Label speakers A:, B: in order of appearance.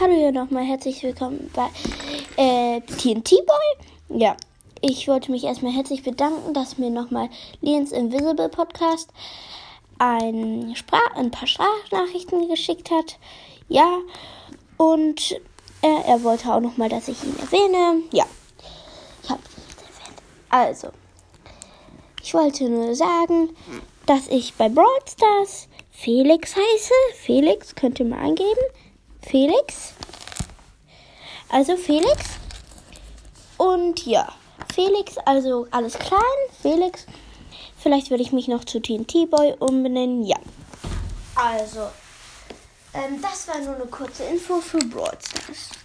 A: Hallo hier nochmal, herzlich willkommen bei äh, TNT Boy. Ja, ich wollte mich erstmal herzlich bedanken, dass mir nochmal Liens Invisible Podcast ein, Sprach ein paar Sprachnachrichten geschickt hat. Ja, und äh, er wollte auch nochmal, dass ich ihn erwähne. Ja, ich habe ihn nicht erwähnt. Also, ich wollte nur sagen, dass ich bei Brawl Stars Felix heiße. Felix, könnt ihr mal eingeben. Felix. Also Felix. Und ja, Felix, also alles klein. Felix. Vielleicht würde ich mich noch zu TNT Boy umbenennen. Ja. Also, ähm, das war nur eine kurze Info für Brawl Stars. Tschüss.